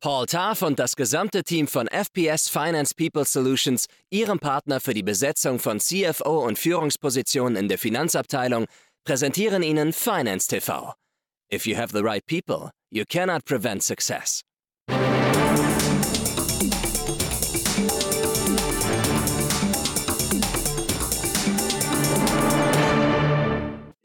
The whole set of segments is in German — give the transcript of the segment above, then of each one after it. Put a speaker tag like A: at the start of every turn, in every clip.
A: Paul Tarf und das gesamte Team von FPS Finance People Solutions, Ihrem Partner für die Besetzung von CFO und Führungspositionen in der Finanzabteilung, präsentieren Ihnen Finance TV. If you have the right people, you cannot prevent success.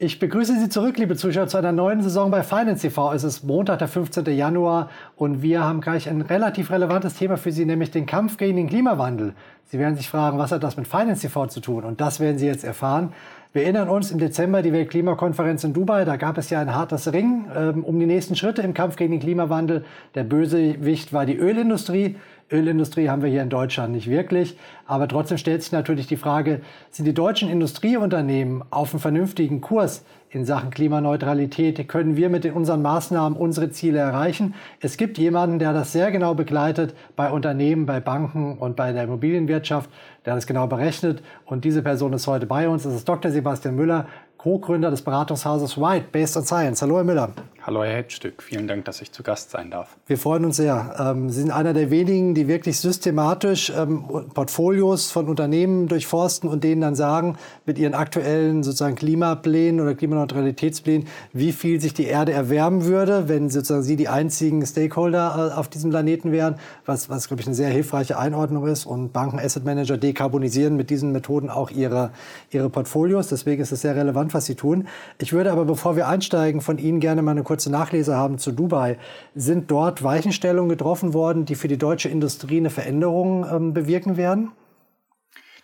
B: Ich begrüße Sie zurück, liebe Zuschauer, zu einer neuen Saison bei Finance TV. Es ist Montag, der 15. Januar und wir haben gleich ein relativ relevantes Thema für Sie, nämlich den Kampf gegen den Klimawandel. Sie werden sich fragen, was hat das mit Finance TV zu tun? Und das werden Sie jetzt erfahren. Wir erinnern uns im Dezember die Weltklimakonferenz in Dubai. Da gab es ja ein hartes Ring ähm, um die nächsten Schritte im Kampf gegen den Klimawandel. Der Bösewicht war die Ölindustrie. Ölindustrie haben wir hier in Deutschland nicht wirklich. Aber trotzdem stellt sich natürlich die Frage, sind die deutschen Industrieunternehmen auf einem vernünftigen Kurs in Sachen Klimaneutralität? Können wir mit unseren Maßnahmen unsere Ziele erreichen? Es gibt jemanden, der das sehr genau begleitet bei Unternehmen, bei Banken und bei der Immobilienwirtschaft, der das genau berechnet. Und diese Person ist heute bei uns. Das ist Dr. Sebastian Müller, Co-Gründer des Beratungshauses White, Based on Science. Hallo, Herr Müller.
C: Hallo, Herr Hetzstück. Vielen Dank, dass ich zu Gast sein darf.
B: Wir freuen uns sehr. Ähm, Sie sind einer der wenigen, die wirklich systematisch ähm, Portfolios von Unternehmen durchforsten und denen dann sagen, mit ihren aktuellen sozusagen Klimaplänen oder Klimaneutralitätsplänen, wie viel sich die Erde erwärmen würde, wenn sozusagen Sie die einzigen Stakeholder äh, auf diesem Planeten wären, was, was glaube ich, eine sehr hilfreiche Einordnung ist. Und Banken, Asset Manager dekarbonisieren mit diesen Methoden auch ihre, ihre Portfolios. Deswegen ist es sehr relevant, was Sie tun. Ich würde aber, bevor wir einsteigen, von Ihnen gerne mal eine kurze Nachlese haben zu Dubai. Sind dort Weichenstellungen getroffen worden, die für die deutsche Industrie eine Veränderung ähm, bewirken werden?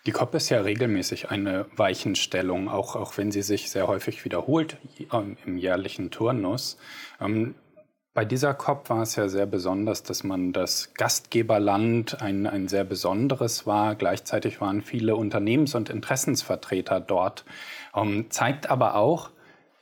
C: Die COP ist ja regelmäßig eine Weichenstellung, auch, auch wenn sie sich sehr häufig wiederholt ähm, im jährlichen Turnus. Ähm, bei dieser COP war es ja sehr besonders, dass man das Gastgeberland ein, ein sehr besonderes war. Gleichzeitig waren viele Unternehmens- und Interessensvertreter dort. Ähm, zeigt aber auch,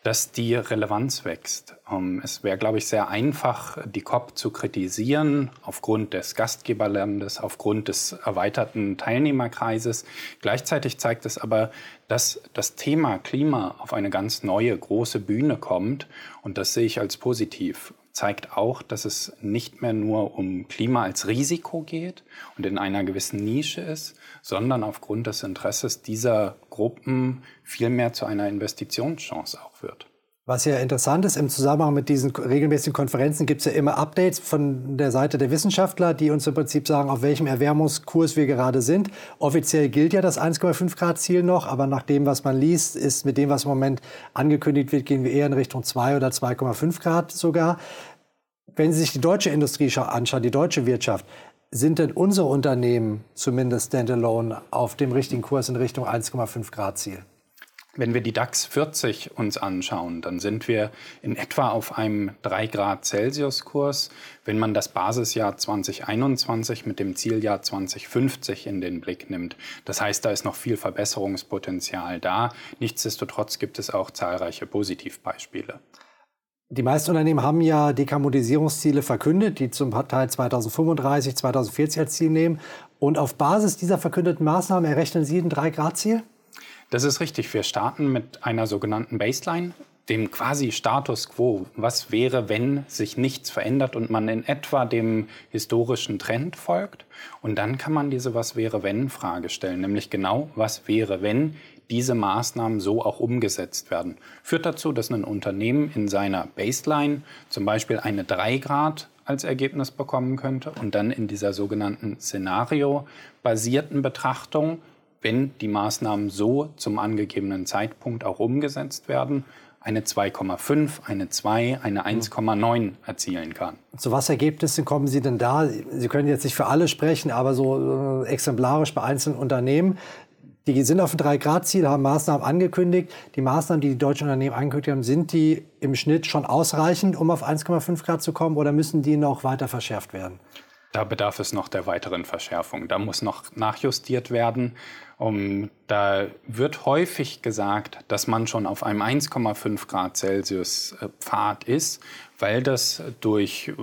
C: dass die Relevanz wächst. Ähm, es wäre, glaube ich, sehr einfach, die COP zu kritisieren aufgrund des Gastgeberlandes, aufgrund des erweiterten Teilnehmerkreises. Gleichzeitig zeigt es aber, dass das Thema Klima auf eine ganz neue, große Bühne kommt. Und das sehe ich als positiv zeigt auch, dass es nicht mehr nur um Klima als Risiko geht und in einer gewissen Nische ist, sondern aufgrund des Interesses dieser Gruppen vielmehr zu einer Investitionschance auch wird.
B: Was ja interessant ist, im Zusammenhang mit diesen regelmäßigen Konferenzen gibt es ja immer Updates von der Seite der Wissenschaftler, die uns im Prinzip sagen, auf welchem Erwärmungskurs wir gerade sind. Offiziell gilt ja das 1,5 Grad Ziel noch, aber nach dem, was man liest, ist mit dem, was im Moment angekündigt wird, gehen wir eher in Richtung 2 oder 2,5 Grad sogar. Wenn Sie sich die deutsche Industrie anschauen, die deutsche Wirtschaft, sind denn unsere Unternehmen zumindest standalone auf dem richtigen Kurs in Richtung 1,5 Grad Ziel?
C: Wenn wir die DAX 40 uns anschauen, dann sind wir in etwa auf einem 3 Grad Celsius Kurs. Wenn man das Basisjahr 2021 mit dem Zieljahr 2050 in den Blick nimmt. Das heißt, da ist noch viel Verbesserungspotenzial da. Nichtsdestotrotz gibt es auch zahlreiche Positivbeispiele.
B: Die meisten Unternehmen haben ja Dekarbonisierungsziele verkündet, die zum Teil 2035, 2040 als Ziel nehmen. Und auf Basis dieser verkündeten Maßnahmen errechnen Sie ein 3-Grad-Ziel?
C: Das ist richtig. Wir starten mit einer sogenannten Baseline, dem quasi Status quo. Was wäre, wenn sich nichts verändert und man in etwa dem historischen Trend folgt? Und dann kann man diese Was wäre, wenn Frage stellen, nämlich genau, was wäre, wenn diese Maßnahmen so auch umgesetzt werden. Führt dazu, dass ein Unternehmen in seiner Baseline zum Beispiel eine 3 Grad als Ergebnis bekommen könnte und dann in dieser sogenannten Szenario-basierten Betrachtung wenn die Maßnahmen so zum angegebenen Zeitpunkt auch umgesetzt werden, eine 2,5, eine 2, eine 1,9 erzielen kann.
B: Zu was Ergebnissen kommen Sie denn da? Sie können jetzt nicht für alle sprechen, aber so äh, exemplarisch bei einzelnen Unternehmen. Die sind auf ein 3-Grad-Ziel, haben Maßnahmen angekündigt. Die Maßnahmen, die die deutschen Unternehmen angekündigt haben, sind die im Schnitt schon ausreichend, um auf 1,5 Grad zu kommen oder müssen die noch weiter verschärft werden?
C: Da bedarf es noch der weiteren Verschärfung. Da muss noch nachjustiert werden. Um, da wird häufig gesagt, dass man schon auf einem 1,5 Grad Celsius äh, Pfad ist, weil das durch äh,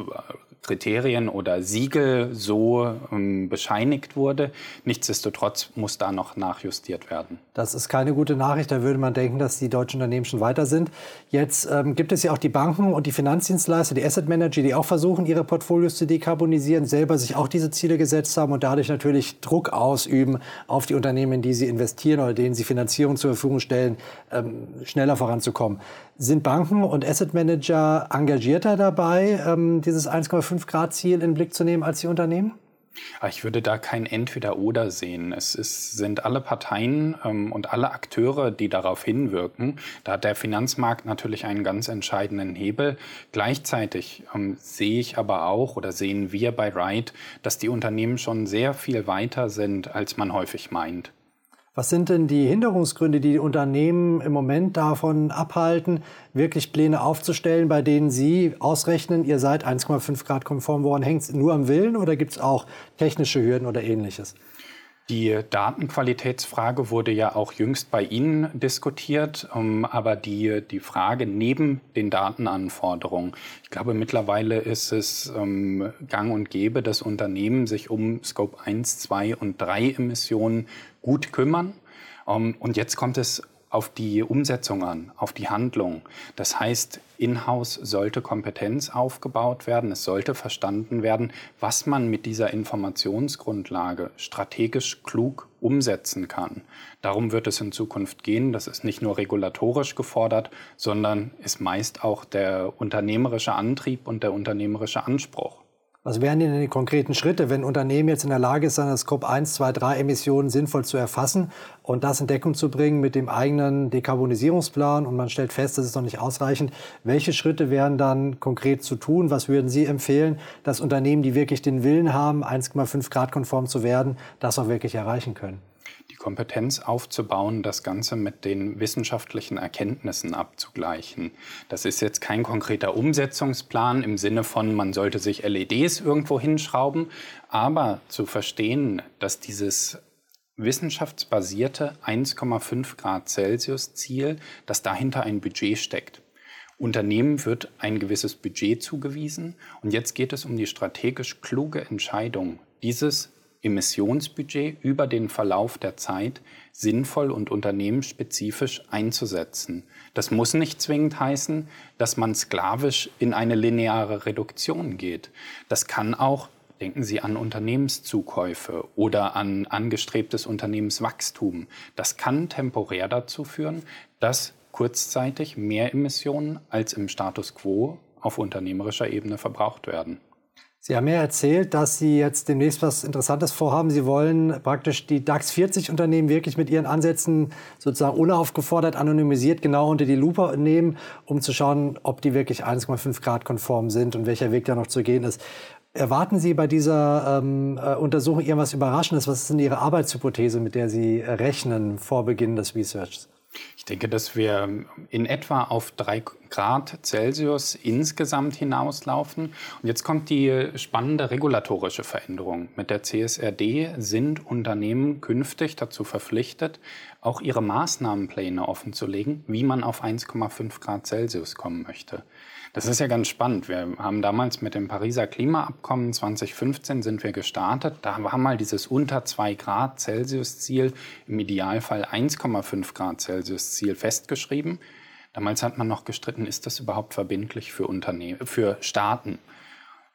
C: Kriterien oder Siegel so ähm, bescheinigt wurde. Nichtsdestotrotz muss da noch nachjustiert werden.
B: Das ist keine gute Nachricht. Da würde man denken, dass die deutschen Unternehmen schon weiter sind. Jetzt ähm, gibt es ja auch die Banken und die Finanzdienstleister, die Asset Manager, die auch versuchen, ihre Portfolios zu dekarbonisieren, selber sich auch diese Ziele gesetzt haben und dadurch natürlich Druck ausüben auf die Unternehmen, in die sie investieren oder denen sie Finanzierung zur Verfügung stellen, ähm, schneller voranzukommen. Sind Banken und Asset Manager engagierter dabei, ähm, dieses 1,5 Grad Ziel in den Blick zu nehmen als die Unternehmen?
C: Ah, ich würde da kein Entweder-Oder sehen. Es ist, sind alle Parteien ähm, und alle Akteure, die darauf hinwirken. Da hat der Finanzmarkt natürlich einen ganz entscheidenden Hebel. Gleichzeitig ähm, sehe ich aber auch oder sehen wir bei Ride, dass die Unternehmen schon sehr viel weiter sind, als man häufig meint.
B: Was sind denn die Hinderungsgründe, die, die Unternehmen im Moment davon abhalten, wirklich Pläne aufzustellen, bei denen Sie ausrechnen, ihr seid 1,5 Grad konform, woran hängt es? Nur am Willen oder gibt es auch technische Hürden oder ähnliches?
C: Die Datenqualitätsfrage wurde ja auch jüngst bei Ihnen diskutiert, ähm, aber die, die Frage neben den Datenanforderungen, ich glaube mittlerweile ist es ähm, gang und gäbe, dass Unternehmen sich um Scope 1, 2 und 3 Emissionen gut kümmern. Ähm, und jetzt kommt es auf die Umsetzung an, auf die Handlung. Das heißt, in-house sollte Kompetenz aufgebaut werden. Es sollte verstanden werden, was man mit dieser Informationsgrundlage strategisch klug umsetzen kann. Darum wird es in Zukunft gehen. Das ist nicht nur regulatorisch gefordert, sondern ist meist auch der unternehmerische Antrieb und der unternehmerische Anspruch.
B: Was wären denn die konkreten Schritte, wenn Unternehmen jetzt in der Lage ist, seine Scope 1, 2, 3 Emissionen sinnvoll zu erfassen und das in Deckung zu bringen mit dem eigenen Dekarbonisierungsplan und man stellt fest, das ist noch nicht ausreichend. Welche Schritte wären dann konkret zu tun? Was würden Sie empfehlen, dass Unternehmen, die wirklich den Willen haben, 1,5 Grad konform zu werden, das auch wirklich erreichen können?
C: Die Kompetenz aufzubauen, das Ganze mit den wissenschaftlichen Erkenntnissen abzugleichen. Das ist jetzt kein konkreter Umsetzungsplan im Sinne von, man sollte sich LEDs irgendwo hinschrauben, aber zu verstehen, dass dieses wissenschaftsbasierte 1,5 Grad Celsius Ziel, dass dahinter ein Budget steckt. Unternehmen wird ein gewisses Budget zugewiesen und jetzt geht es um die strategisch kluge Entscheidung, dieses Emissionsbudget über den Verlauf der Zeit sinnvoll und unternehmensspezifisch einzusetzen. Das muss nicht zwingend heißen, dass man sklavisch in eine lineare Reduktion geht. Das kann auch Denken Sie an Unternehmenszukäufe oder an angestrebtes Unternehmenswachstum. Das kann temporär dazu führen, dass kurzzeitig mehr Emissionen als im Status quo auf unternehmerischer Ebene verbraucht werden.
B: Sie haben ja erzählt, dass Sie jetzt demnächst was Interessantes vorhaben. Sie wollen praktisch die DAX 40 Unternehmen wirklich mit Ihren Ansätzen sozusagen unaufgefordert, anonymisiert genau unter die Lupe nehmen, um zu schauen, ob die wirklich 1,5 Grad konform sind und welcher Weg da noch zu gehen ist. Erwarten Sie bei dieser ähm, äh, Untersuchung irgendwas Überraschendes? Was ist denn Ihre Arbeitshypothese, mit der Sie rechnen vor Beginn des Researchs?
C: Ich denke, dass wir in etwa auf drei Grad Celsius insgesamt hinauslaufen. Und jetzt kommt die spannende regulatorische Veränderung. Mit der CSRD sind Unternehmen künftig dazu verpflichtet, auch ihre Maßnahmenpläne offenzulegen, wie man auf 1,5 Grad Celsius kommen möchte. Das ist ja ganz spannend. Wir haben damals mit dem Pariser Klimaabkommen 2015 sind wir gestartet. Da war mal dieses unter 2 Grad Celsius Ziel, im Idealfall 1,5 Grad Celsius Ziel festgeschrieben. Damals hat man noch gestritten, ist das überhaupt verbindlich für Unternehmen, für Staaten?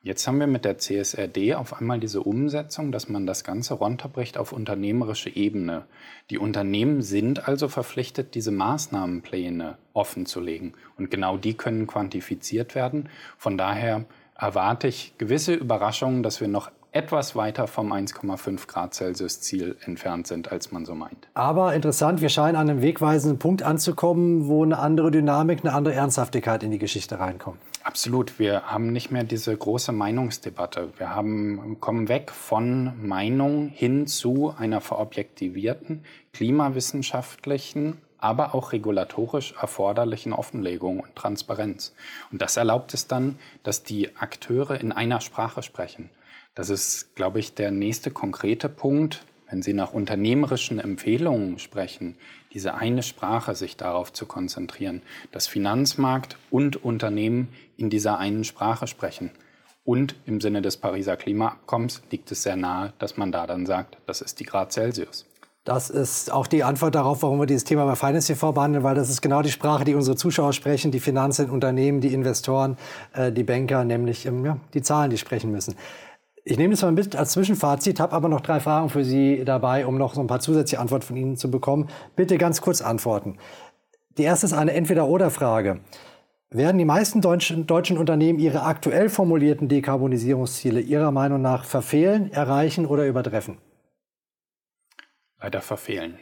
C: Jetzt haben wir mit der CSRD auf einmal diese Umsetzung, dass man das Ganze runterbricht auf unternehmerische Ebene. Die Unternehmen sind also verpflichtet, diese Maßnahmenpläne offenzulegen. Und genau die können quantifiziert werden. Von daher erwarte ich gewisse Überraschungen, dass wir noch etwas weiter vom 1,5 Grad Celsius Ziel entfernt sind, als man so meint.
B: Aber interessant, wir scheinen an einem wegweisenden Punkt anzukommen, wo eine andere Dynamik, eine andere Ernsthaftigkeit in die Geschichte reinkommt.
C: Absolut. Wir haben nicht mehr diese große Meinungsdebatte. Wir haben, kommen weg von Meinung hin zu einer verobjektivierten, klimawissenschaftlichen, aber auch regulatorisch erforderlichen Offenlegung und Transparenz. Und das erlaubt es dann, dass die Akteure in einer Sprache sprechen. Das ist, glaube ich, der nächste konkrete Punkt, wenn Sie nach unternehmerischen Empfehlungen sprechen, diese eine Sprache sich darauf zu konzentrieren, dass Finanzmarkt und Unternehmen in dieser einen Sprache sprechen Und im Sinne des Pariser Klimaabkommens liegt es sehr nahe, dass man da dann sagt, das ist die Grad Celsius.
B: Das ist auch die Antwort darauf, warum wir dieses Thema bei Finance TV behandeln, weil das ist genau die Sprache, die unsere Zuschauer sprechen, die Finanzen, Unternehmen, die Investoren, äh, die Banker, nämlich ähm, ja, die Zahlen, die sprechen müssen. Ich nehme das mal mit als Zwischenfazit, habe aber noch drei Fragen für Sie dabei, um noch so ein paar zusätzliche Antworten von Ihnen zu bekommen. Bitte ganz kurz antworten. Die erste ist eine Entweder-Oder-Frage. Werden die meisten deutschen, deutschen Unternehmen ihre aktuell formulierten Dekarbonisierungsziele Ihrer Meinung nach verfehlen, erreichen oder übertreffen?
C: Leider verfehlen.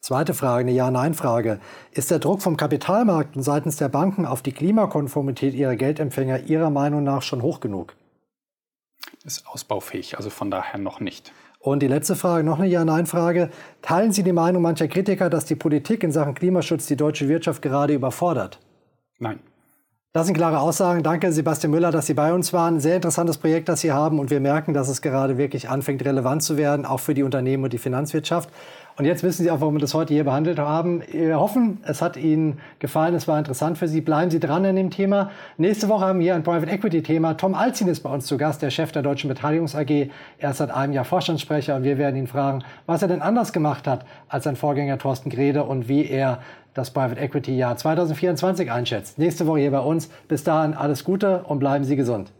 B: Zweite Frage, eine Ja-Nein-Frage. Ist der Druck vom Kapitalmarkt und seitens der Banken auf die Klimakonformität ihrer Geldempfänger Ihrer Meinung nach schon hoch genug?
C: Ist ausbaufähig, also von daher noch nicht.
B: Und die letzte Frage, noch eine Ja-Nein-Frage. Teilen Sie die Meinung mancher Kritiker, dass die Politik in Sachen Klimaschutz die deutsche Wirtschaft gerade überfordert?
C: Nein.
B: Das sind klare Aussagen. Danke, Sebastian Müller, dass Sie bei uns waren. Sehr interessantes Projekt, das Sie haben. Und wir merken, dass es gerade wirklich anfängt, relevant zu werden, auch für die Unternehmen und die Finanzwirtschaft. Und jetzt wissen Sie auch, warum wir das heute hier behandelt haben. Wir hoffen, es hat Ihnen gefallen, es war interessant für Sie. Bleiben Sie dran an dem Thema. Nächste Woche haben wir ein Private Equity Thema. Tom Alzin ist bei uns zu Gast, der Chef der Deutschen Beteiligungs AG. Er ist seit einem Jahr Vorstandssprecher und wir werden ihn fragen, was er denn anders gemacht hat als sein Vorgänger Thorsten Grede und wie er das Private Equity Jahr 2024 einschätzt. Nächste Woche hier bei uns. Bis dahin alles Gute und bleiben Sie gesund.